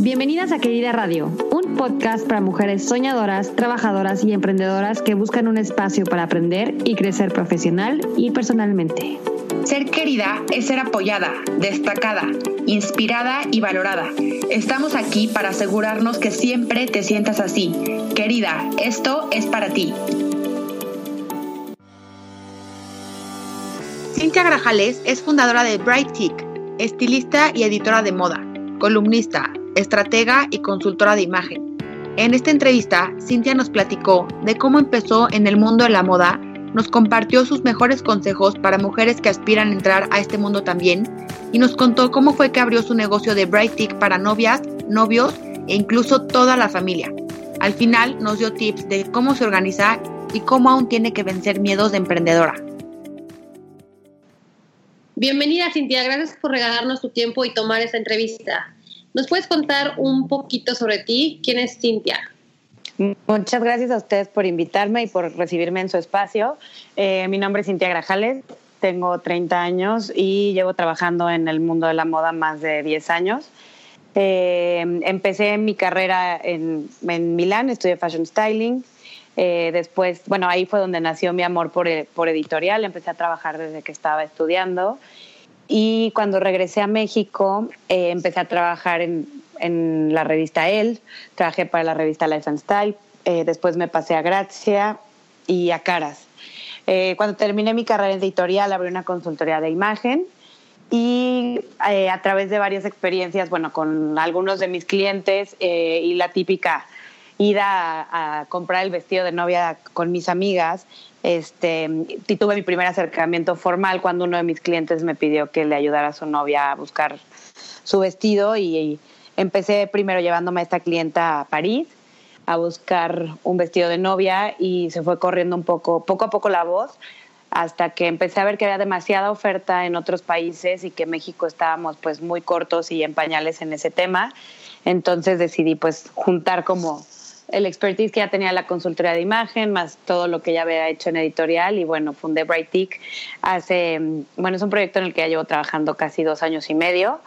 Bienvenidas a Querida Radio, un podcast para mujeres soñadoras, trabajadoras y emprendedoras que buscan un espacio para aprender y crecer profesional y personalmente. Ser querida es ser apoyada, destacada, inspirada y valorada. Estamos aquí para asegurarnos que siempre te sientas así. Querida, esto es para ti. Cintia Grajales es fundadora de Bright Tick, estilista y editora de moda, columnista, estratega y consultora de imagen. En esta entrevista, Cintia nos platicó de cómo empezó en el mundo de la moda, nos compartió sus mejores consejos para mujeres que aspiran a entrar a este mundo también y nos contó cómo fue que abrió su negocio de Bright Tick para novias, novios e incluso toda la familia. Al final nos dio tips de cómo se organiza y cómo aún tiene que vencer miedos de emprendedora. Bienvenida Cintia, gracias por regalarnos tu tiempo y tomar esta entrevista. ¿Nos puedes contar un poquito sobre ti? ¿Quién es Cintia? Muchas gracias a ustedes por invitarme y por recibirme en su espacio. Eh, mi nombre es Cintia Grajales, tengo 30 años y llevo trabajando en el mundo de la moda más de 10 años. Eh, empecé mi carrera en, en, Milán, estudié fashion styling. Eh, después, bueno, ahí fue donde nació mi amor por, por editorial. Empecé a trabajar desde que estaba estudiando. Y cuando regresé a México, eh, empecé a trabajar en, en, la revista Elle, trabajé para la revista Life and Style, eh, después me pasé a Gracia y a Caras. Eh, cuando terminé mi carrera editorial, abrí una consultoría de imagen y a través de varias experiencias, bueno, con algunos de mis clientes y la típica ida a, comprar el vestido de novia con mis amigas, este, tuve mi primer acercamiento formal cuando uno de mis clientes me pidió que le ayudara a su novia a buscar su vestido y, y empecé primero llevándome a esta clienta a París a buscar un vestido de novia y se fue corriendo un poco, poco a poco la voz hasta que empecé a ver que había demasiada oferta en otros países y que México estábamos pues muy cortos y en pañales en ese tema. Entonces decidí pues juntar como el expertise que ya tenía la consultoría de imagen, más todo lo que ya había hecho en editorial y bueno, fundé Brightic hace, bueno, es un proyecto en el que ya llevo trabajando casi dos años y medio.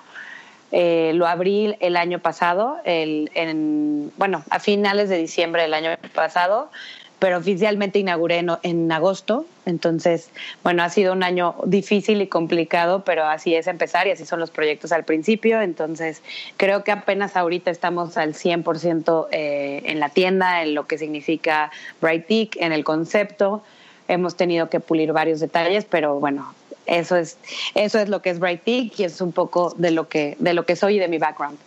Eh, lo abrí el año pasado, el, en, bueno, a finales de diciembre del año pasado, pero oficialmente inauguré en, en, agosto. Entonces, bueno, ha sido un año difícil y complicado, pero así es empezar y así son los proyectos al principio. Entonces, creo que apenas ahorita estamos al 100% eh, en la tienda, en lo que significa Brightic, en el concepto. Hemos tenido que pulir varios detalles, pero bueno, eso es, eso es lo que es Brightic y es un poco de lo que, de lo que soy y de mi background.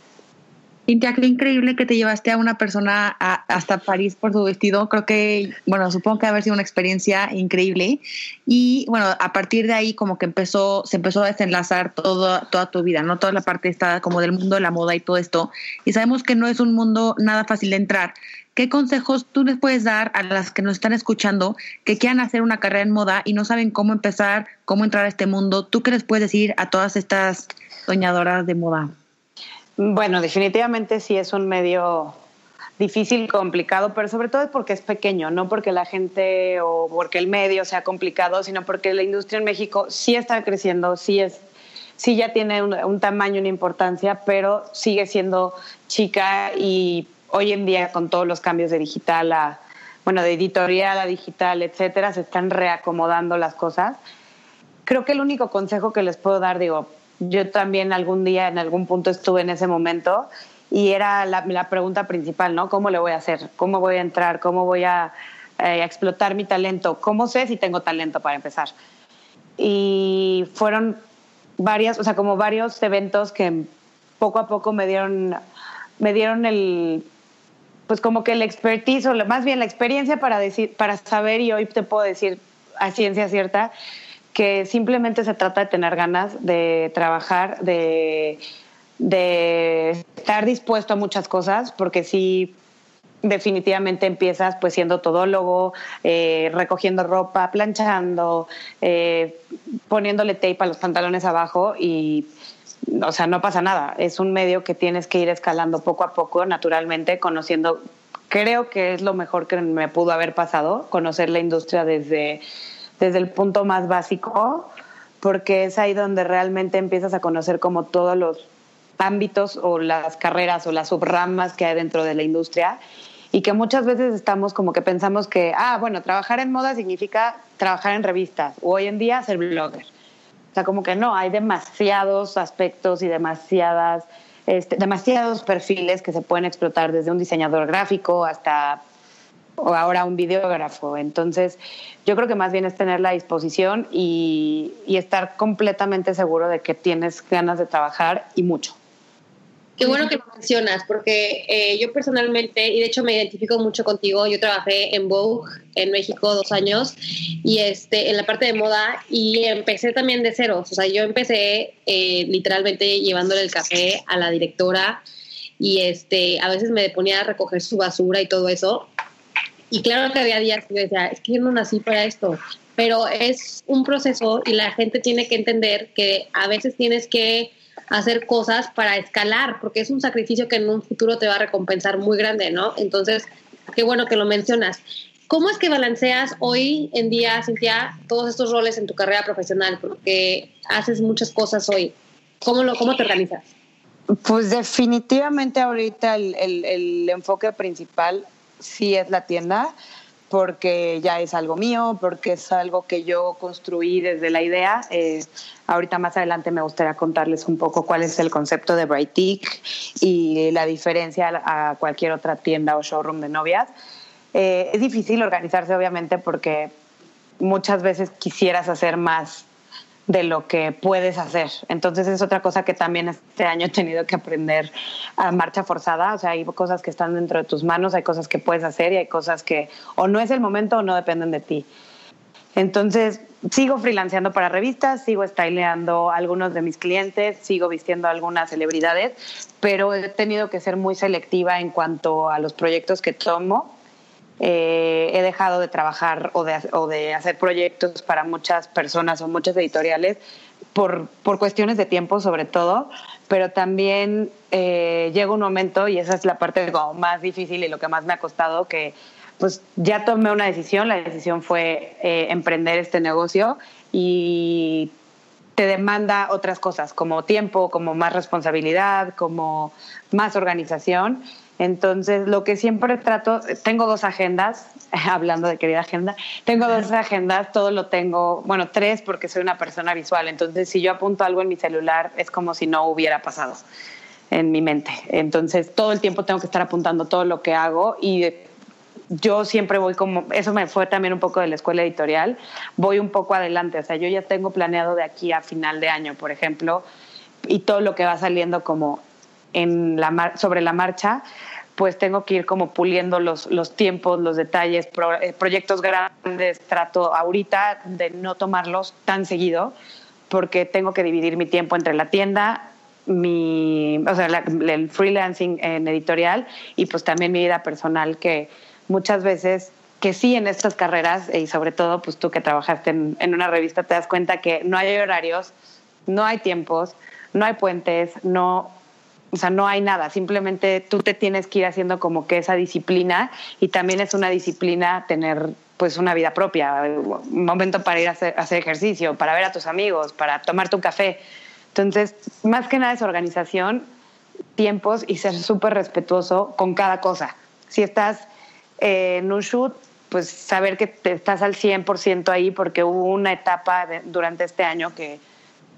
Cintia, qué increíble que te llevaste a una persona a, hasta París por su vestido. Creo que, bueno, supongo que haber sido una experiencia increíble. Y bueno, a partir de ahí como que empezó, se empezó a desenlazar todo, toda tu vida, ¿no? Toda la parte está como del mundo de la moda y todo esto. Y sabemos que no es un mundo nada fácil de entrar. ¿Qué consejos tú les puedes dar a las que nos están escuchando que quieran hacer una carrera en moda y no saben cómo empezar, cómo entrar a este mundo? ¿Tú qué les puedes decir a todas estas soñadoras de moda? Bueno, definitivamente sí es un medio difícil, complicado, pero sobre todo porque es pequeño, no porque la gente o porque el medio sea complicado, sino porque la industria en México sí está creciendo, sí es sí ya tiene un, un tamaño, una importancia, pero sigue siendo chica y hoy en día con todos los cambios de digital a bueno, de editorial a digital, etcétera, se están reacomodando las cosas. Creo que el único consejo que les puedo dar, digo, yo también algún día, en algún punto estuve en ese momento y era la, pregunta principal, ¿no? ¿Cómo le voy a hacer? ¿Cómo voy a entrar? ¿Cómo voy a, eh, explotar mi talento? ¿Cómo sé si tengo talento para empezar? Y fueron varias, o sea, como varios eventos que poco a poco me dieron, me dieron el, pues como que el expertise, o más bien la experiencia para, decir, para saber, y hoy te puedo decir a ciencia cierta, que simplemente se trata de tener ganas de trabajar, de, estar dispuesto a muchas cosas, porque si definitivamente empiezas pues siendo todólogo, eh, recogiendo ropa, planchando, eh, poniéndole tape a los pantalones abajo y o sea, no pasa nada. Es un medio que tienes que ir escalando poco a poco, naturalmente, conociendo, creo que es lo mejor que me pudo haber pasado, conocer la industria desde desde el punto más básico, porque es ahí donde realmente empiezas a conocer como todos los ámbitos o las carreras o las subramas que hay dentro de la industria y que muchas veces estamos como que pensamos que, ah, bueno, trabajar en moda significa trabajar en revistas o hoy en día ser blogger. O sea, como que no, hay demasiados aspectos y demasiadas, este, demasiados perfiles que se pueden explotar desde un diseñador gráfico hasta o ahora un videógrafo. Entonces, yo creo que más bien es tener la disposición y, y estar completamente seguro de que tienes ganas de trabajar y mucho. Qué bueno que lo mencionas, porque eh, yo personalmente, y de hecho me identifico mucho contigo, yo trabajé en Vogue en México dos años y este, en la parte de moda y empecé también de ceros, o sea, yo empecé eh, literalmente llevándole el café a la directora y este, a veces me ponía a recoger su basura y todo eso. Y claro que había días que yo decía, es que yo no nací para esto, pero es un proceso y la gente tiene que entender que a veces tienes que hacer cosas para escalar, porque es un sacrificio que en un futuro te va a recompensar muy grande, ¿no? Entonces, qué bueno que lo mencionas. ¿Cómo es que balanceas hoy en día, Cintia, todos estos roles en tu carrera profesional? Porque haces muchas cosas hoy. ¿Cómo, lo, cómo te organizas? Pues definitivamente ahorita el, el, el enfoque principal sí es la tienda porque ya es algo mío, porque es algo que yo construí desde la idea. Eh, ahorita más adelante me gustaría contarles un poco cuál es el concepto de Brightic y la diferencia a cualquier otra tienda o showroom de novias. Eh, es difícil organizarse, obviamente, porque muchas veces quisieras hacer más de lo que puedes hacer. Entonces es otra cosa que también este año he tenido que aprender a marcha forzada. O sea, hay cosas que están dentro de tus manos, hay cosas que puedes hacer y hay cosas que o no es el momento o no dependen de ti. Entonces, sigo freelanceando para revistas, sigo styleando a algunos de mis clientes, sigo vistiendo a algunas celebridades, pero he tenido que ser muy selectiva en cuanto a los proyectos que tomo eh, he dejado de trabajar o de, hacer proyectos para muchas personas o muchas editoriales por, por cuestiones de tiempo sobre todo, pero también eh, llega un momento, y esa es la parte más difícil y lo que más me ha costado, que pues ya tomé una decisión, la decisión fue eh, emprender este negocio y te demanda otras cosas, como tiempo, como más responsabilidad, como más organización. Entonces, lo que siempre trato, tengo dos agendas, hablando de querida agenda, tengo dos agendas, todo lo tengo, bueno, tres porque soy una persona visual, entonces si yo apunto algo en mi celular es como si no hubiera pasado en mi mente. Entonces, todo el tiempo tengo que estar apuntando todo lo que hago y yo siempre voy como, eso me fue también un poco de la escuela editorial, voy un poco adelante, o sea, yo ya tengo planeado de aquí a final de año, por ejemplo, y todo lo que va saliendo como en la sobre la marcha, pues tengo que ir como puliendo los, los tiempos, los detalles, eh, proyectos grandes, trato ahorita de no tomarlos tan seguido, porque tengo que dividir mi tiempo entre la tienda, mi, o sea, el freelancing en editorial y pues también mi vida personal, que muchas veces que sí en estas carreras y sobre todo pues tú que trabajaste en, en una revista te das cuenta que no hay horarios, no hay tiempos, no hay puentes, no o sea, no hay nada, simplemente tú te tienes que ir haciendo como que esa disciplina y también es una disciplina tener pues una vida propia, un momento para ir a hacer, ejercicio, para ver a tus amigos, para tomarte un café. Entonces, más que nada es organización, tiempos y ser súper respetuoso con cada cosa. Si estás en un shoot, pues saber que te estás al 100% ahí porque hubo una etapa durante este año que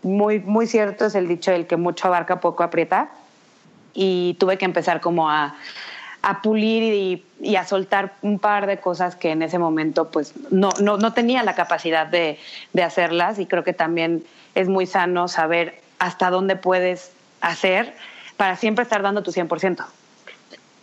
muy, muy cierto es el dicho del que mucho abarca, poco aprieta y tuve que empezar como a, a pulir y, y, a soltar un par de cosas que en ese momento pues no, no, no tenía la capacidad de, de, hacerlas y creo que también es muy sano saber hasta dónde puedes hacer para siempre estar dando tu 100%.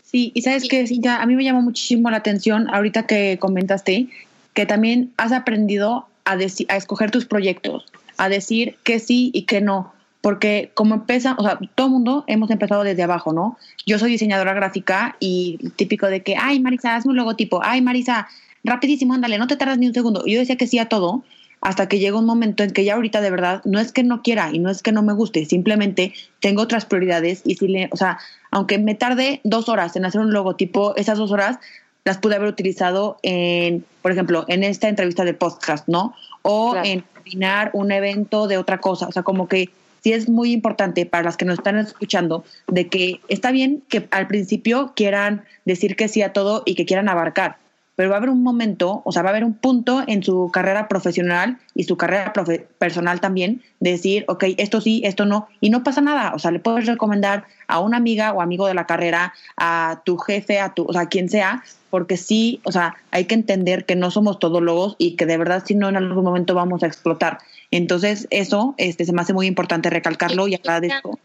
Sí, y sabes que Cintia, a mí me llamó muchísimo la atención ahorita que comentaste que también has aprendido a, a escoger tus proyectos, a decir que sí y que no porque como empieza, o sea, todo el mundo hemos empezado desde abajo, ¿no? Yo soy diseñadora gráfica y típico de que, ay, Marisa, hazme un logotipo, ay, Marisa, rapidísimo, ándale, no te tardas ni un segundo. Yo decía que sí a todo, hasta que llega un momento en que ya ahorita de verdad no es que no quiera y no es que no me guste, simplemente tengo otras prioridades y si le, o sea, aunque me tarde dos horas en hacer un logotipo, esas dos horas las pude haber utilizado en, por ejemplo, en esta entrevista de podcast, ¿no? O en coordinar un evento de otra cosa, o sea, como que sí es muy importante para las que nos están escuchando de que está bien que al principio quieran decir que sí a todo y que quieran abarcar, pero va a haber un momento, o sea, va a haber un punto en su carrera profesional y su carrera personal también de decir, ok, esto sí, esto no, y no pasa nada, o sea, le puedes recomendar a una amiga o amigo de la carrera, a tu jefe, a tu, o sea, quien sea, porque sí, o sea, hay que entender que no somos todólogos y que de verdad si no en algún momento vamos a explotar. Entonces, eso este, se me hace muy importante recalcarlo y agradezco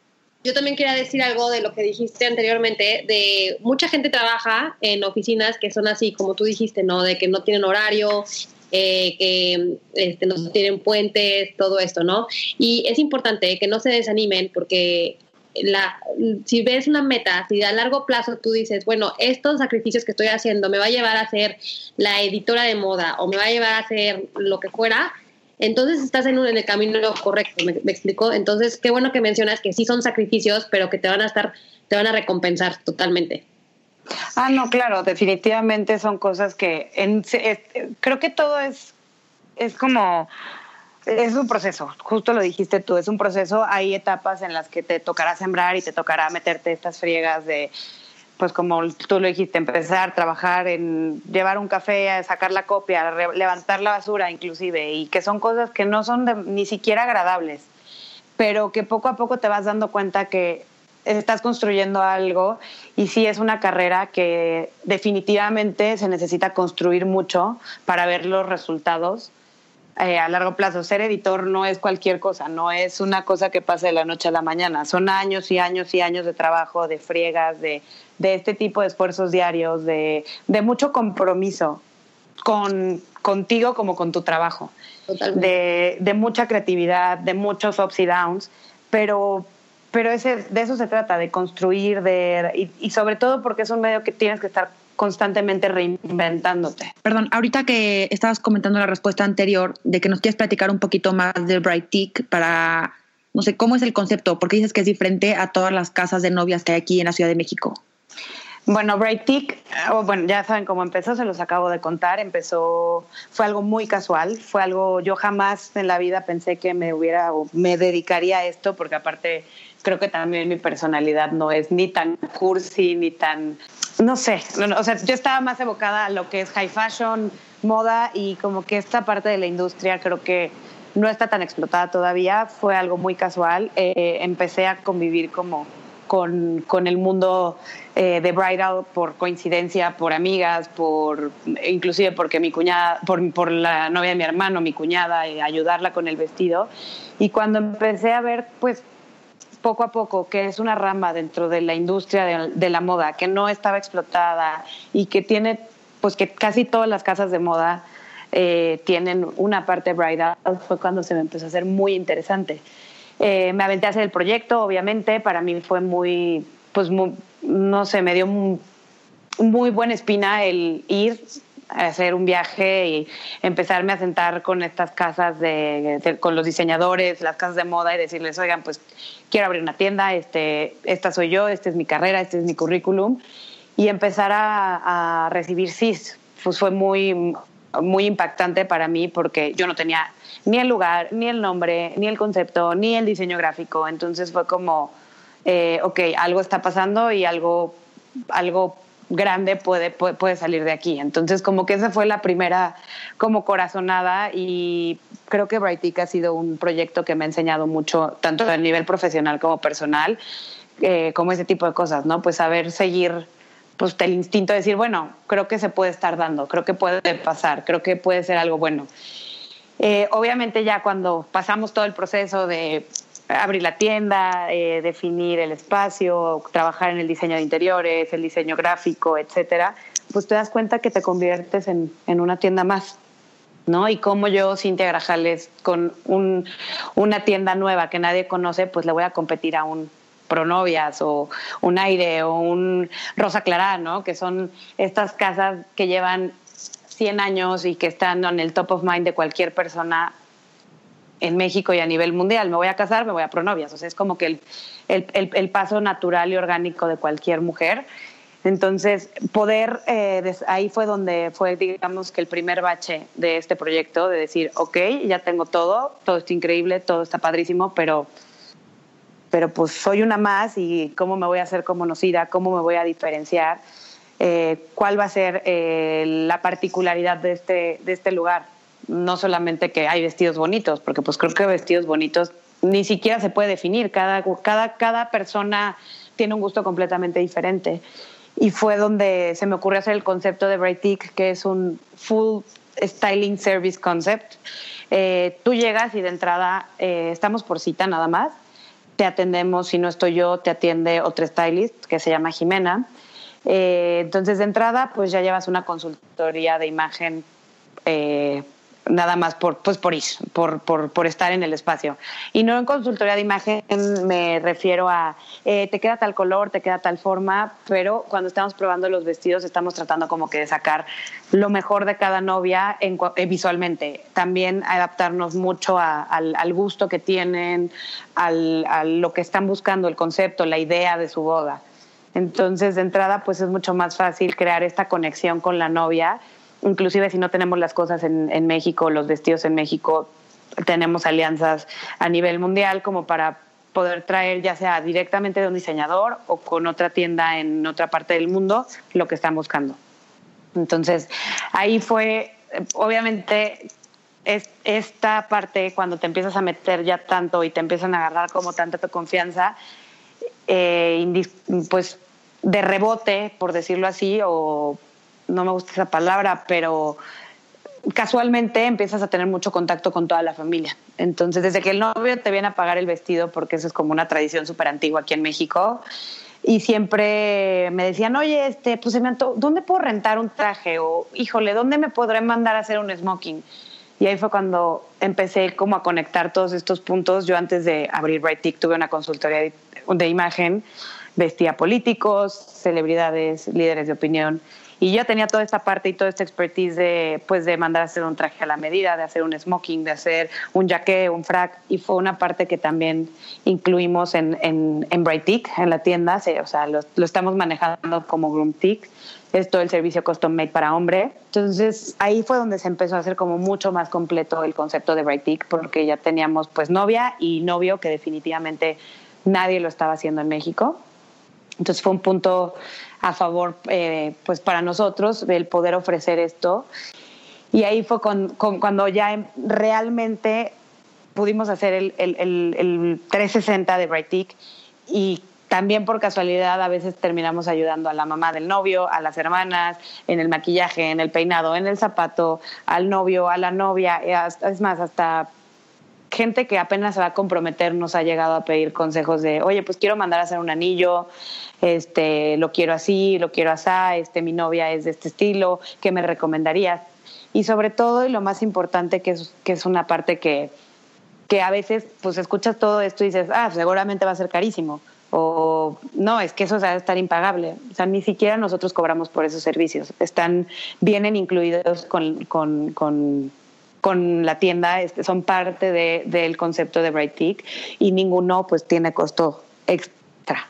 yo también quería decir algo de lo que dijiste anteriormente, de mucha gente trabaja en oficinas que son así, como tú dijiste, ¿no? De que no tienen horario, eh, que este, no tienen puentes, todo esto, ¿no? Y es importante que no se desanimen porque la, si ves una meta, si a largo plazo tú dices, bueno, estos sacrificios que estoy haciendo me va a llevar a ser la editora de moda o me va a llevar a ser lo que fuera, entonces estás en, el camino correcto, me, me explicó. Entonces, qué bueno que mencionas que sí son sacrificios, pero que te van a estar, te van a recompensar totalmente. Ah, no, claro, definitivamente son cosas que creo que todo es, es como, es un proceso, justo lo dijiste tú, es un proceso, hay etapas en las que te tocará sembrar y te tocará meterte estas friegas de pues como tú lo dijiste, empezar, trabajar en llevar un café, sacar la copia, levantar la basura inclusive, y que son cosas que no son ni siquiera agradables, pero que poco a poco te vas dando cuenta que estás construyendo algo y sí es una carrera que definitivamente se necesita construir mucho para ver los resultados eh, a largo plazo. Ser editor no es cualquier cosa, no es una cosa que pase de la noche a la mañana. Son años y años y años de trabajo, de friegas, de, de este tipo de esfuerzos diarios, de, de mucho compromiso con, contigo como con tu trabajo, de, de, mucha creatividad, de muchos ups y downs, pero, pero ese, de eso se trata, de construir, de, y, y sobre todo porque es un medio que tienes que estar constantemente reinventándote. Perdón, ahorita que estabas comentando la respuesta anterior de que nos quieres platicar un poquito más de Bright Tick para, no sé, ¿cómo es el concepto? Porque dices que es diferente a todas las casas de novias que hay aquí en la Ciudad de México. Bueno, Bright Tick, oh, bueno, ya saben cómo empezó, se los acabo de contar. Empezó, fue algo muy casual, fue algo, yo jamás en la vida pensé que me hubiera o me dedicaría a esto, porque aparte creo que también mi personalidad no es ni tan cursi, ni tan no sé, o sea, yo estaba más evocada a lo que es high fashion, moda y como que esta parte de la industria creo que no está tan explotada todavía, fue algo muy casual. Eh, empecé a convivir como con, con el mundo eh, de bridal por coincidencia, por amigas, por inclusive porque mi cuñada, por, por la novia de mi hermano, mi cuñada, y ayudarla con el vestido. Y cuando empecé a ver, pues poco a poco, que es una rama dentro de la industria de, la moda, que no estaba explotada y que tiene, pues que casi todas las casas de moda eh, tienen una parte bridal, fue cuando se me empezó a hacer muy interesante. Eh, me aventé a hacer el proyecto, obviamente, para mí fue muy, pues no sé, me dio muy buena espina el ir hacer un viaje y empezarme a sentar con estas casas de, con los diseñadores, las casas de moda y decirles, oigan, pues quiero abrir una tienda, este, esta soy yo, esta es mi carrera, este es mi currículum y empezar a, a recibir CIS. Pues fue muy, muy impactante para mí porque yo no tenía ni el lugar, ni el nombre, ni el concepto, ni el diseño gráfico. Entonces fue como, eh, ok, algo está pasando y algo, algo grande puede, puede, salir de aquí. Entonces, como que esa fue la primera como corazonada y creo que Brightic ha sido un proyecto que me ha enseñado mucho, tanto a nivel profesional como personal, eh, como ese tipo de cosas, ¿no? Pues saber seguir pues el instinto de decir, bueno, creo que se puede estar dando, creo que puede pasar, creo que puede ser algo bueno. Eh, obviamente ya cuando pasamos todo el proceso de abrir la tienda, eh, definir el espacio, trabajar en el diseño de interiores, el diseño gráfico, etcétera, pues te das cuenta que te conviertes en, en una tienda más. ¿no? Y como yo, Cintia Grajales, con un, una tienda nueva que nadie conoce, pues le voy a competir a un Pronovias o un Aire o un Rosa Clara, ¿no? Que son estas casas que llevan 100 años y que están en el top of mind de cualquier persona en México y a nivel mundial. Me voy a casar, me voy a pronovias. O sea, es como que el, el, paso natural y orgánico de cualquier mujer. Entonces, poder, eh, ahí fue donde fue, digamos, que el primer bache de este proyecto, de decir, ok, ya tengo todo, todo está increíble, todo está padrísimo, pero pero pues soy una más y cómo me voy a hacer conocida, cómo me voy a diferenciar, eh, cuál va a ser eh, la particularidad de este, de este lugar. No solamente que hay vestidos bonitos, porque pues creo que vestidos bonitos ni siquiera se puede definir, cada, cada, cada persona tiene un gusto completamente diferente. Y fue donde se me ocurrió hacer el concepto de Brightic, que es un full styling service concept. Eh, tú llegas y de entrada estamos por cita nada más te atendemos, si no estoy yo, te atiende otra stylist que se llama Jimena. Eh, entonces, de entrada, pues ya llevas una consultoría de imagen eh, nada más por, pues por ir, por, por, estar en el espacio. Y no en consultoría de imagen me refiero a, eh, te queda tal color, te queda tal forma, pero cuando estamos probando los vestidos estamos tratando como que de sacar lo mejor de cada novia en, eh, visualmente. También adaptarnos mucho al, al, gusto que tienen, al, a lo que están buscando, el concepto, la idea de su boda. Entonces, de entrada, pues es mucho más fácil crear esta conexión con la novia inclusive si no tenemos las cosas en, en México, los vestidos en México, tenemos alianzas a nivel mundial como para poder traer ya sea directamente de un diseñador o con otra tienda en otra parte del mundo lo que están buscando. Entonces, ahí fue, obviamente, es, esta parte cuando te empiezas a meter ya tanto y te empiezan a agarrar como tanta tu confianza, eh, pues de rebote, por decirlo así, o no me gusta esa palabra, pero casualmente empiezas a tener mucho contacto con toda la familia. Entonces, desde que el novio te viene a pagar el vestido, porque eso es como una tradición súper antigua aquí en México, y siempre me decían, oye, este, pues se me ¿dónde puedo rentar un traje? O, híjole, ¿dónde me podré mandar a hacer un smoking? Y ahí fue cuando empecé como a conectar todos estos puntos. Yo antes de abrir Bright tuve una consultoría de, de imagen, vestía políticos, celebridades, líderes de opinión y yo tenía toda esta parte y toda esta expertise de, pues, de mandar a hacer un traje a la medida, de hacer un smoking, de hacer un jaque, un frac. Y fue una parte que también incluimos en, en, en Brightic, en la tienda. o sea, lo, lo, estamos manejando como Groom Tick. Es todo el servicio custom made para hombre. Entonces, ahí fue donde se empezó a hacer como mucho más completo el concepto de Brightic, porque ya teníamos pues novia y novio que definitivamente nadie lo estaba haciendo en México. Entonces fue un punto a favor eh, pues para nosotros el poder ofrecer esto. Y ahí fue con, cuando ya realmente pudimos hacer el, el, el, 360 de Brightic y también por casualidad a veces terminamos ayudando a la mamá del novio, a las hermanas, en el maquillaje, en el peinado, en el zapato, al novio, a la novia, eh, es más, hasta gente que apenas se va a comprometer nos ha llegado a pedir consejos de, oye, pues quiero mandar a hacer un anillo, este, lo quiero así, lo quiero así, este, mi novia es de este estilo, ¿qué me recomendarías? Y sobre todo, y lo más importante, que es, que es una parte que, que a veces, pues escuchas todo esto y dices, ah, seguramente va a ser carísimo. O no, es que eso va a estar impagable. O sea, ni siquiera nosotros cobramos por esos servicios. Están, vienen incluidos con, con, con con la tienda este, son parte de, del concepto de Bright y ninguno pues tiene costo extra.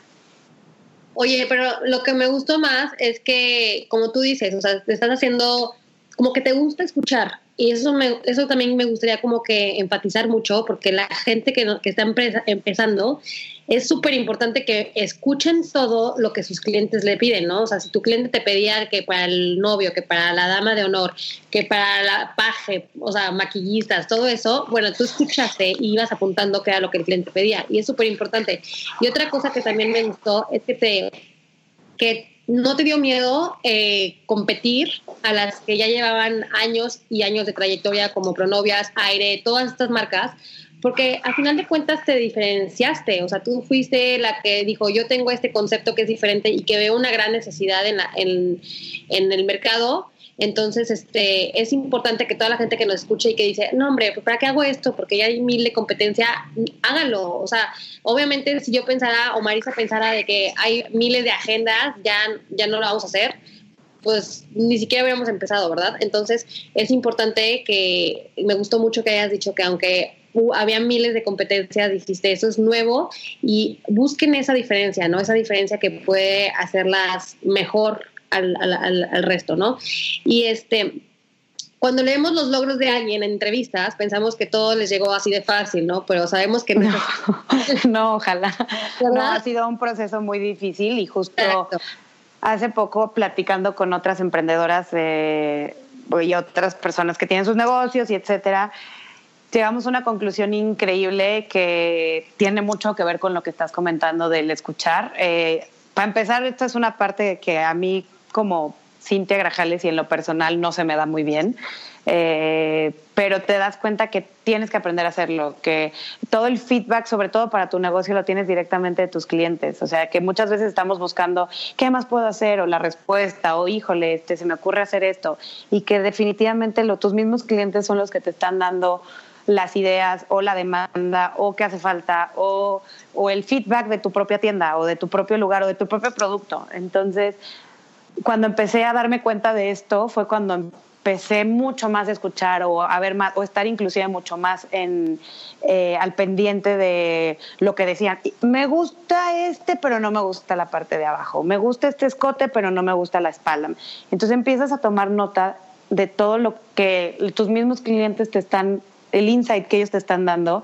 Oye, pero lo que me gustó más es que, como tú dices, o sea, te estás haciendo como que te gusta escuchar. Y eso, me, eso también me gustaría como que enfatizar mucho, porque la gente que, que está empezando es súper importante que escuchen todo lo que sus clientes le piden, ¿no? O sea, si tu cliente te pedía que para el novio, que para la dama de honor, que para la paje, o sea, maquillistas, todo eso, bueno, tú escuchaste y ibas apuntando qué era lo que el cliente pedía. Y es súper importante. Y otra cosa que también me gustó es que te que no te dio miedo eh, competir a las que ya llevaban años y años de trayectoria como Pronovias, Aire, todas estas marcas, porque al final de cuentas te diferenciaste, o sea, tú fuiste la que dijo, yo tengo este concepto que es diferente y que veo una gran necesidad en, en, en el mercado. Entonces, este, es importante que toda la gente que nos escuche y que dice, no, hombre, ¿para qué hago esto? Porque ya hay mil de competencia, hágalo. O sea, obviamente si yo pensara o Marisa pensara de que hay miles de agendas, ya, ya no lo vamos a hacer pues ni siquiera habíamos empezado, ¿verdad? Entonces es importante que me gustó mucho que hayas dicho que aunque había miles de competencias, dijiste, eso es nuevo y busquen esa diferencia, ¿no? Esa diferencia que puede hacerlas mejor al, al, al, resto, ¿no? Y este, cuando leemos los logros de alguien en entrevistas, pensamos que todo les llegó así de fácil, ¿no? Pero sabemos que no. No, ojalá. No, ha sido un proceso muy difícil y justo hace poco platicando con otras emprendedoras y otras personas que tienen sus negocios y etcétera, llegamos a una conclusión increíble que tiene mucho que ver con lo que estás comentando del escuchar. Eh, para empezar, esta es una parte que a mí como Cintia Grajales y en lo personal no se me da muy bien. Eh, pero te das cuenta que tienes que aprender a hacerlo, que todo el feedback, sobre todo para tu negocio, lo tienes directamente de tus clientes. O sea, que muchas veces estamos buscando qué más puedo hacer o la respuesta o híjole, este, se me ocurre hacer esto. Y que definitivamente lo, tus mismos clientes son los que te están dando las ideas o la demanda o qué hace falta o, o el feedback de tu propia tienda o de tu propio lugar o de tu propio producto. Entonces, cuando empecé a darme cuenta de esto fue cuando empecé mucho más a escuchar o a ver más o estar inclusive mucho más eh, al pendiente de lo que decían. Me gusta este pero no me gusta la parte de abajo. Me gusta este escote pero no me gusta la espalda. Entonces empiezas a tomar nota de todo lo que tus mismos clientes te están el insight que ellos te están dando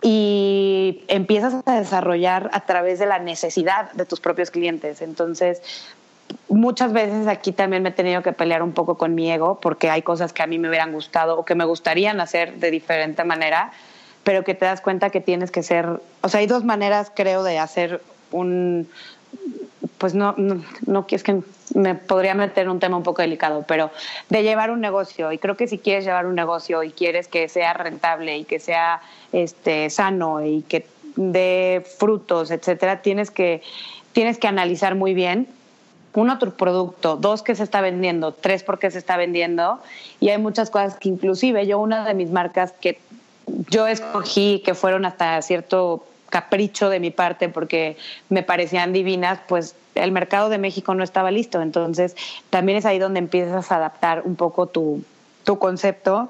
y empiezas a desarrollar a través de la necesidad de tus propios clientes. Entonces, muchas veces aquí también me he tenido que pelear un poco con mi ego porque hay cosas que a mí me hubieran gustado o que me gustarían hacer de diferente manera, pero que te das cuenta que tienes que ser, o sea, hay dos maneras creo de hacer un, pues no, no, no que me podría meter un tema un poco delicado, pero de llevar un negocio. Y creo que si quieres llevar un negocio y quieres que sea rentable y que sea este, sano y que dé frutos, etcétera, tienes que, tienes que analizar muy bien uno, tu producto, dos, que se está vendiendo, tres, por qué se está vendiendo. Y hay muchas cosas que inclusive yo, una de mis marcas que yo escogí, que fueron hasta cierto capricho de mi parte porque me parecían divinas, pues el mercado de México no estaba listo. Entonces, también es ahí donde empiezas a adaptar un poco tu, tu concepto,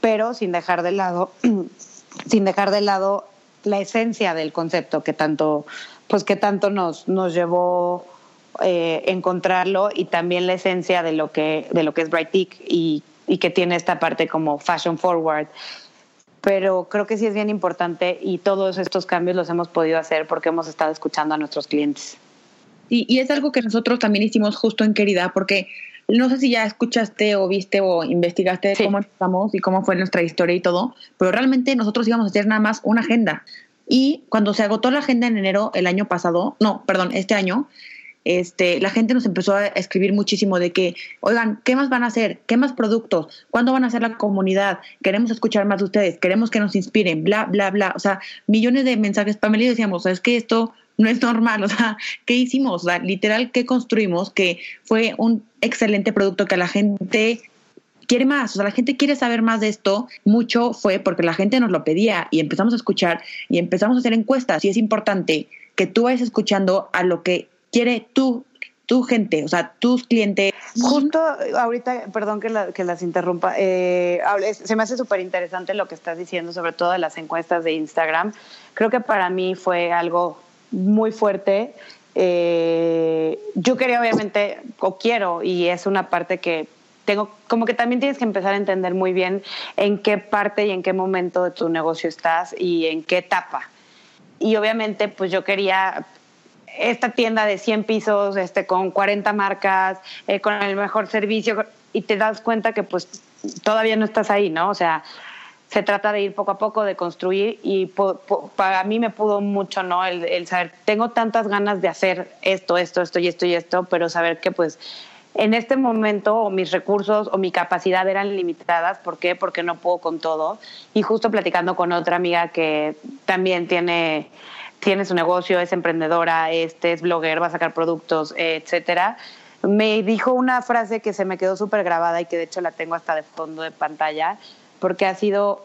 pero sin dejar de lado, sin dejar de lado la esencia del concepto que tanto, pues que tanto nos, nos llevó eh, encontrarlo y también la esencia de lo que, de lo que es Brightic y, y que tiene esta parte como fashion forward pero creo que sí es bien importante y todos estos cambios los hemos podido hacer porque hemos estado escuchando a nuestros clientes. Y, y es algo que nosotros también hicimos justo en Querida, porque no sé si ya escuchaste o viste o investigaste cómo estamos y cómo fue nuestra historia y todo, pero realmente nosotros íbamos a hacer nada más una agenda. Y cuando se agotó la agenda en enero el año pasado, no, perdón, este año, este, la gente nos empezó a escribir muchísimo de que, oigan, ¿qué más van a hacer? ¿Qué más productos? ¿Cuándo van a hacer la comunidad? Queremos escuchar más de ustedes, queremos que nos inspiren, bla, bla, bla. O sea, millones de mensajes. Pamela y decíamos, es que esto no es normal. O sea, ¿qué hicimos? literal, ¿qué construimos? Que fue un excelente producto que la gente quiere más, o sea, la gente quiere saber más de esto, mucho fue porque la gente nos lo pedía y empezamos a escuchar y empezamos a hacer encuestas y es importante que tú vayas escuchando a lo que quiere tú, tu gente, o sea, tus clientes. Justo ahorita, perdón que, las interrumpa, eh, se me hace súper interesante lo que estás diciendo, sobre todo de las encuestas de Instagram. Creo que para mí fue algo muy fuerte. Eh, yo quería, obviamente, o quiero, y es una parte que tengo, como que también tienes que empezar a entender muy bien en qué parte y en qué momento de tu negocio estás y en qué etapa. Y obviamente, pues yo quería esta tienda de 100 pisos, este, con 40 marcas, eh, con el mejor servicio, y te das cuenta que pues todavía no estás ahí, ¿no? O sea, se trata de ir poco a poco, de construir, y para mí me pudo mucho, ¿no? El, el, saber, tengo tantas ganas de hacer esto, esto, esto y esto y esto, pero saber que pues en este momento mis recursos o mi capacidad eran limitadas. ¿Por qué? Porque no puedo con todo. Y justo platicando con otra amiga que también tiene tiene su negocio, es emprendedora, este es blogger, va a sacar productos, etcétera. Me dijo una frase que se me quedó súper grabada y que de hecho la tengo hasta de fondo de pantalla, porque ha sido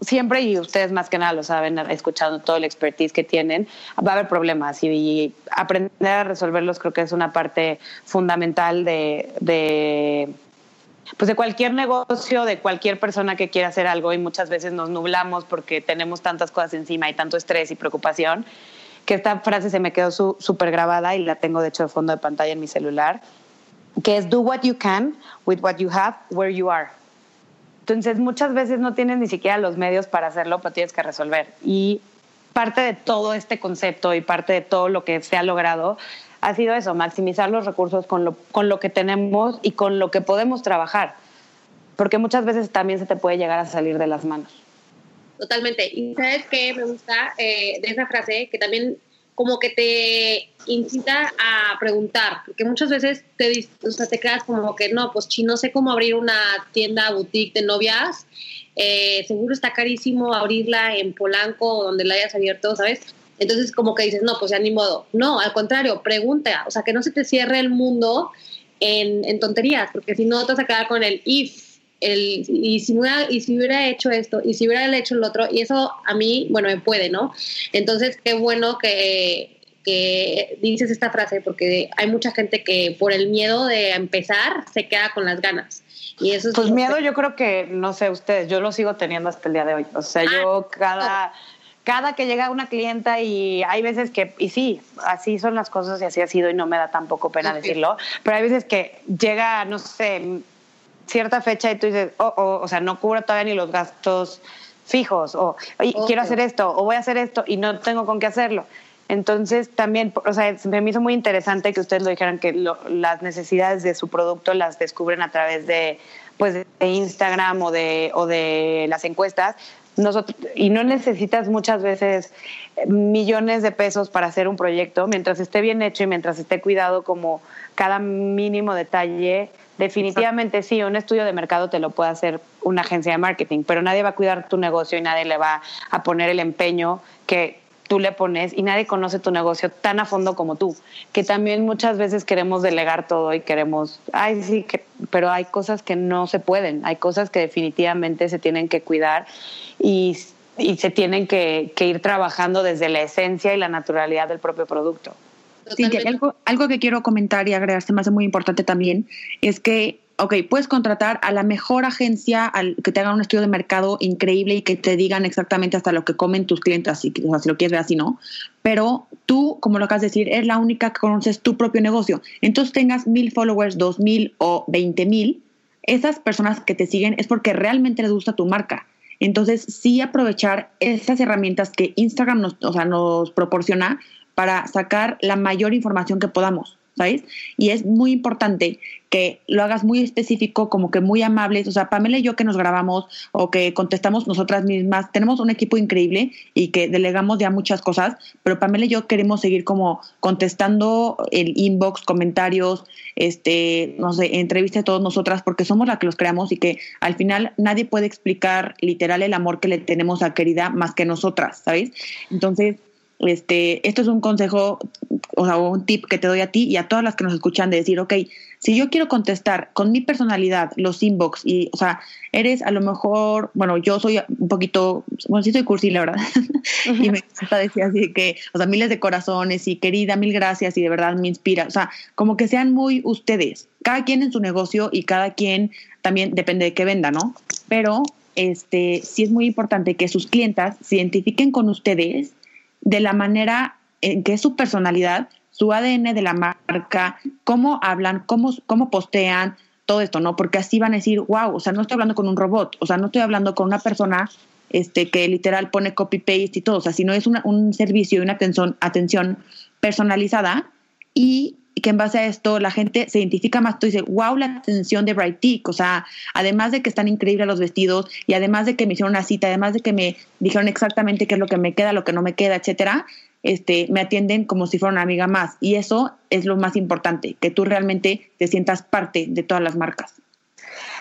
siempre, y ustedes más que nada lo saben, escuchando todo el expertise que tienen, va a haber problemas y, aprender a resolverlos creo que es una parte fundamental de, de pues de cualquier negocio, de cualquier persona que quiera hacer algo y muchas veces nos nublamos porque tenemos tantas cosas encima y tanto estrés y preocupación, que esta frase se me quedó súper grabada y la tengo de hecho de fondo de pantalla en mi celular, que es do what you can with what you have where you are. Entonces, muchas veces no tienes ni siquiera los medios para hacerlo, pero tienes que resolver. Y parte de todo este concepto y parte de todo lo que se ha logrado ha sido eso, maximizar los recursos con lo, con lo que tenemos y con lo que podemos trabajar. Porque muchas veces también se te puede llegar a salir de las manos. Totalmente. Y sabes qué me gusta eh, de esa frase, que también como que te incita a preguntar, porque muchas veces te, o sea, te quedas como que no, pues no sé cómo abrir una tienda boutique de novias, eh, seguro está carísimo abrirla en Polanco o donde la hayas abierto, ¿sabes? Entonces como que dices, no, pues ya ni modo. No, al contrario, pregunta, o sea, que no se te cierre el mundo en, en tonterías, porque si no te vas a quedar con el if, el, y, si hubiera, y si hubiera hecho esto, y si hubiera hecho el otro, y eso a mí, bueno, me puede, ¿no? Entonces, qué bueno que, que dices esta frase, porque hay mucha gente que por el miedo de empezar se queda con las ganas. Y eso es pues miedo yo creo que, no sé ustedes, yo lo sigo teniendo hasta el día de hoy. O sea, yo ah, cada... cada que llega una clienta y hay veces que, y sí, así son las cosas y así ha sido y no me da tampoco pena decirlo, pero hay veces que llega, no sé, cierta fecha y tú dices, oh, oh, o sea, no cubro todavía ni los gastos fijos, o quiero hacer esto, o voy a hacer esto y no tengo con qué hacerlo. Entonces también, o sea, me hizo muy interesante que ustedes lo dijeran que las necesidades de su producto las descubren a través de, pues, de Instagram o de, o de las encuestas. Nosotros, y no necesitas muchas veces millones de pesos para hacer un proyecto, mientras esté bien hecho y mientras esté cuidado como cada mínimo detalle, Definitivamente sí, un estudio de mercado te lo puede hacer una agencia de marketing, pero nadie va a cuidar tu negocio y nadie le va a poner el empeño que tú le pones y nadie conoce tu negocio tan a fondo como tú, que también muchas veces queremos delegar todo y queremos, ay sí, que, pero hay cosas que no se pueden, hay cosas que definitivamente se tienen que cuidar y, y se tienen que, que ir trabajando desde la esencia y la naturalidad del propio producto. Sí, algo, algo que quiero comentar y agregar, se me hace muy importante también, es que, ok, puedes contratar a la mejor agencia al, que te hagan un estudio de mercado increíble y que te digan exactamente hasta lo que comen tus clientes, así que, si lo quieres ver así, ¿no? Pero tú, como lo acabas de decir, eres la única que conoces tu propio negocio. Entonces tengas mil followers, dos mil o veinte mil, esas personas que te siguen es porque realmente les gusta tu marca. Entonces, sí aprovechar esas herramientas que Instagram nos, o sea, nos proporciona para sacar la mayor información que podamos, ¿sabes? Y es muy importante que lo hagas muy específico, como que muy amables. O sea, Pamela y yo que nos grabamos o que contestamos nosotras mismas, tenemos un equipo increíble y que delegamos ya muchas cosas, pero Pamela y yo queremos seguir como contestando el inbox, comentarios, este, no sé, entrevistas de todos nosotras, porque somos las que los creamos y que al final nadie puede explicar literal el amor que le tenemos a querida más que nosotras, ¿sabes? Entonces, este, esto es un consejo, o sea, un tip que te doy a ti y a todas las que nos escuchan de decir, ok, si yo quiero contestar con mi personalidad los inbox y, o sea, eres a lo mejor, bueno, yo soy un poquito, bueno, sí soy cursi, la verdad, y me gusta decir así que, o sea, miles de corazones y querida, mil gracias y de verdad me inspira, o sea, como que sean muy ustedes, cada quien en su negocio y cada quien también depende de qué venda, ¿no? Pero, este, sí es muy importante que sus clientas se identifiquen con ustedes de la manera en que es su personalidad, su ADN de la marca, cómo hablan, cómo, cómo postean, todo esto, ¿no? Porque así van a decir, wow, o sea, no estoy hablando con un robot, o sea, no estoy hablando con una persona este, que literal pone copy-paste y todo, o sea, sino es un servicio y una atención, atención personalizada y que en base a esto la gente se identifica más, tú dices, wow, la atención de Bright Tick, o sea, además de que están increíbles los vestidos y además de que me hicieron una cita, además de que me dijeron exactamente qué es lo que me queda, lo que no me queda, etcétera, este, me atienden como si fuera una amiga más. Y eso es lo más importante, que tú realmente te sientas parte de todas las marcas.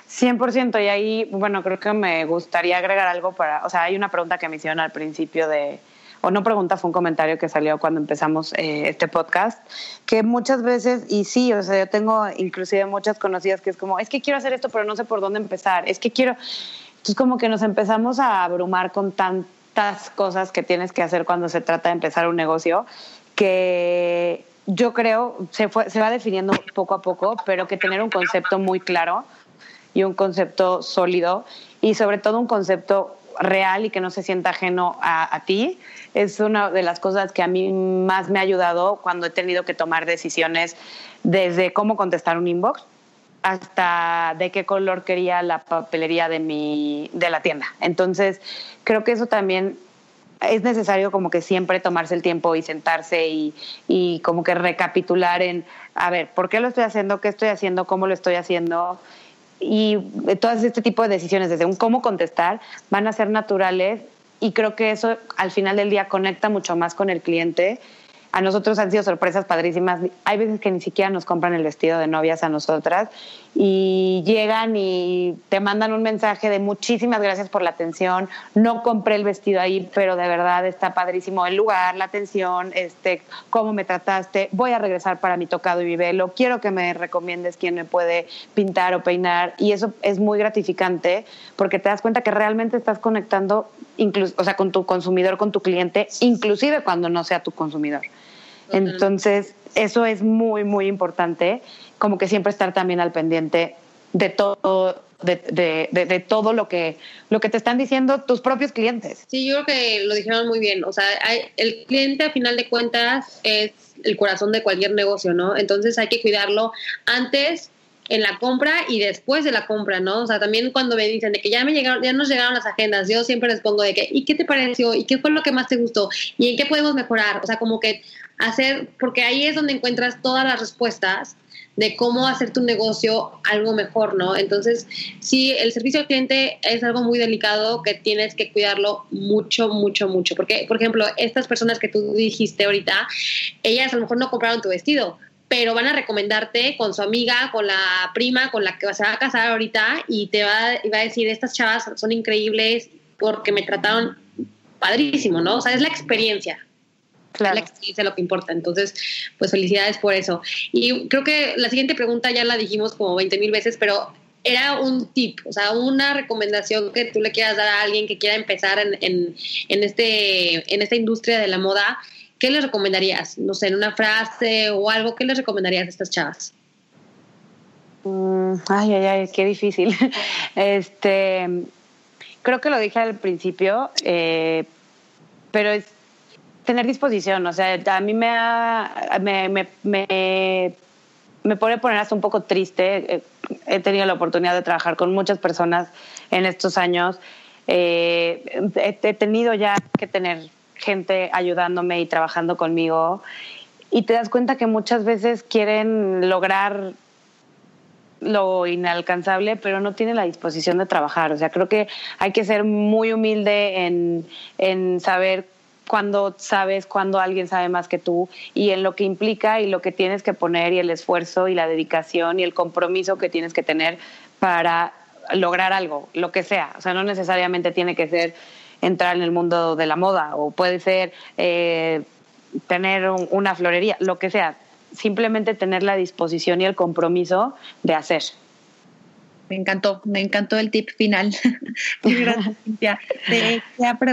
100% y ahí, bueno, creo que me gustaría agregar algo para, o sea, hay una pregunta que me hicieron al principio de o no pregunta, fue un comentario que salió cuando empezamos eh, este podcast, que muchas veces, y sí, o sea, yo tengo inclusive muchas conocidas que es como, es que quiero hacer esto, pero no sé por dónde empezar, es que quiero, entonces como que nos empezamos a abrumar con tantas cosas que tienes que hacer cuando se trata de empezar un negocio, que yo creo se, fue, se va definiendo poco a poco, pero que tener un concepto muy claro y un concepto sólido y sobre todo un concepto real y que no se sienta ajeno a, ti, es una de las cosas que a mí más me ha ayudado cuando he tenido que tomar decisiones desde cómo contestar un inbox, hasta de qué color quería la papelería de mi de la tienda. Entonces, creo que eso también es necesario como que siempre tomarse el tiempo y sentarse y, y como que recapitular en, a ver, ¿por qué lo estoy haciendo? ¿Qué estoy haciendo? ¿Cómo lo estoy haciendo? Y todas este tipo de decisiones, desde un cómo contestar, van a ser naturales y creo que eso al final del día conecta mucho más con el cliente a nosotros han sido sorpresas padrísimas. Hay veces que ni siquiera nos compran el vestido de novias a nosotras y llegan y te mandan un mensaje de muchísimas gracias por la atención. No compré el vestido ahí, pero de verdad está padrísimo el lugar, la atención, este, cómo me trataste. Voy a regresar para mi tocado y mi velo. Quiero que me recomiendes quién me puede pintar o peinar. Y eso es muy gratificante porque te das cuenta que realmente estás conectando incluso, o sea, con tu consumidor, con tu cliente, inclusive cuando no sea tu consumidor. Entonces, eso es muy, muy importante, como que siempre estar también al pendiente de todo, de, de, de, todo lo que, lo que te están diciendo tus propios clientes. Sí, yo creo que lo dijeron muy bien. O sea, el cliente a final de cuentas es el corazón de cualquier negocio, ¿no? Entonces hay que cuidarlo antes en la compra y después de la compra, ¿no? O sea, también cuando me dicen de que ya me llegaron, ya nos llegaron las agendas, yo siempre les pongo de que, ¿y qué te pareció? ¿Y qué fue lo que más te gustó? ¿Y en qué podemos mejorar? O sea, como que hacer, porque ahí es donde encuentras todas las respuestas de cómo hacer tu negocio algo mejor, ¿no? Entonces, sí, el servicio al cliente es algo muy delicado que tienes que cuidarlo mucho, mucho, mucho. Porque, por ejemplo, estas personas que tú dijiste ahorita, ellas a lo mejor no compraron tu vestido, pero van a recomendarte con su amiga, con la prima, con la que se va a casar ahorita y te va, va a decir, estas chavas son increíbles porque me trataron padrísimo, ¿no? O sea, es la experiencia. Claro. La experiencia es lo que importa. Entonces, pues felicidades por eso. Y creo que la siguiente pregunta ya la dijimos como 20 mil veces, pero era un tip, o sea, una recomendación que tú le quieras dar a alguien que quiera empezar en, en, en, este, en esta industria de la moda. ¿Qué les recomendarías? No sé, en una frase o algo, ¿qué les recomendarías a estas chavas? Mm, ay, ay, ay, qué difícil. Este, creo que lo dije al principio, eh, pero es tener disposición, o sea, a mí me, me, me, me, me pone poner hasta un poco triste. Eh, he tenido la oportunidad de trabajar con muchas personas en estos años. Eh, he, tenido ya que tener gente ayudándome y trabajando conmigo y te das cuenta que muchas veces quieren lograr lo inalcanzable, pero no tienen la disposición de trabajar. O sea, creo que hay que ser muy humilde en, en saber cuando sabes cuando alguien sabe más que tú y en lo que implica y lo que tienes que poner y el esfuerzo y la dedicación y el compromiso que tienes que tener para lograr algo, lo que sea. O sea, no necesariamente tiene que ser entrar en el mundo de la moda o puede ser eh, tener una florería, lo que sea. Simplemente tener la disposición y el compromiso de hacer. Me encantó, me encantó el tip final. gracias, Cintia.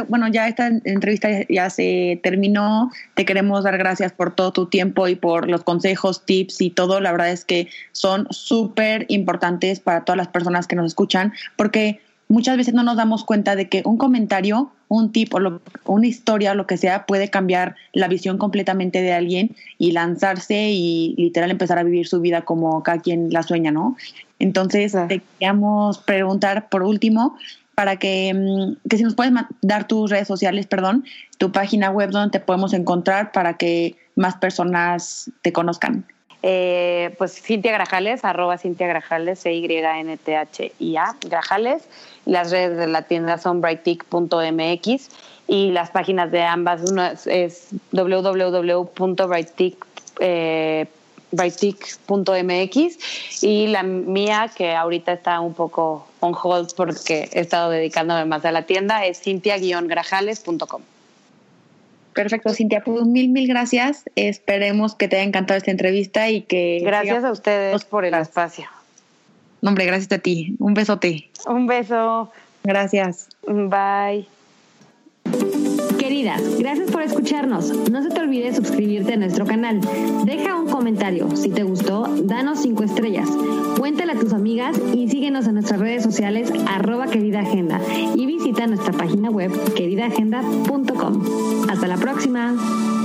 bueno, ya esta entrevista ya se terminó. Te queremos dar gracias por todo tu tiempo y por los consejos, tips y todo. La verdad es que son súper importantes para todas las personas que nos escuchan, porque muchas veces no nos damos cuenta de que un comentario, un tip o una historia o lo que sea puede cambiar la visión completamente de alguien y lanzarse y literal empezar a vivir su vida como cada quien la sueña, ¿no? Entonces, te queríamos preguntar por último para que, mm, que si nos puedes dar tus redes sociales, perdón, tu página web donde te podemos encontrar para que más personas te conozcan. Eh, pues Cintia Grajales, arroba Cintia Grajales, C-Y-N-T-H-I-A, Grajales. Las redes de la tienda son brightic.mx y las páginas de ambas una es www.brightic.mx y la mía que ahorita está un poco on hold porque he estado dedicándome más a la tienda es cintia-grajales.com. Perfecto, Cintia, pues mil, mil gracias. Esperemos que te haya encantado esta entrevista y que... Gracias a ustedes por el espacio. Hombre, gracias a ti. Un besote. Un beso. Gracias. Bye. Queridas, gracias por escucharnos. No se te olvide suscribirte a nuestro canal. Deja un comentario. Si te gustó, danos cinco estrellas. Cuéntale a tus amigas y síguenos en nuestras redes sociales arroba querida agenda y visita nuestra página web queridaagenda.com. Hasta la próxima.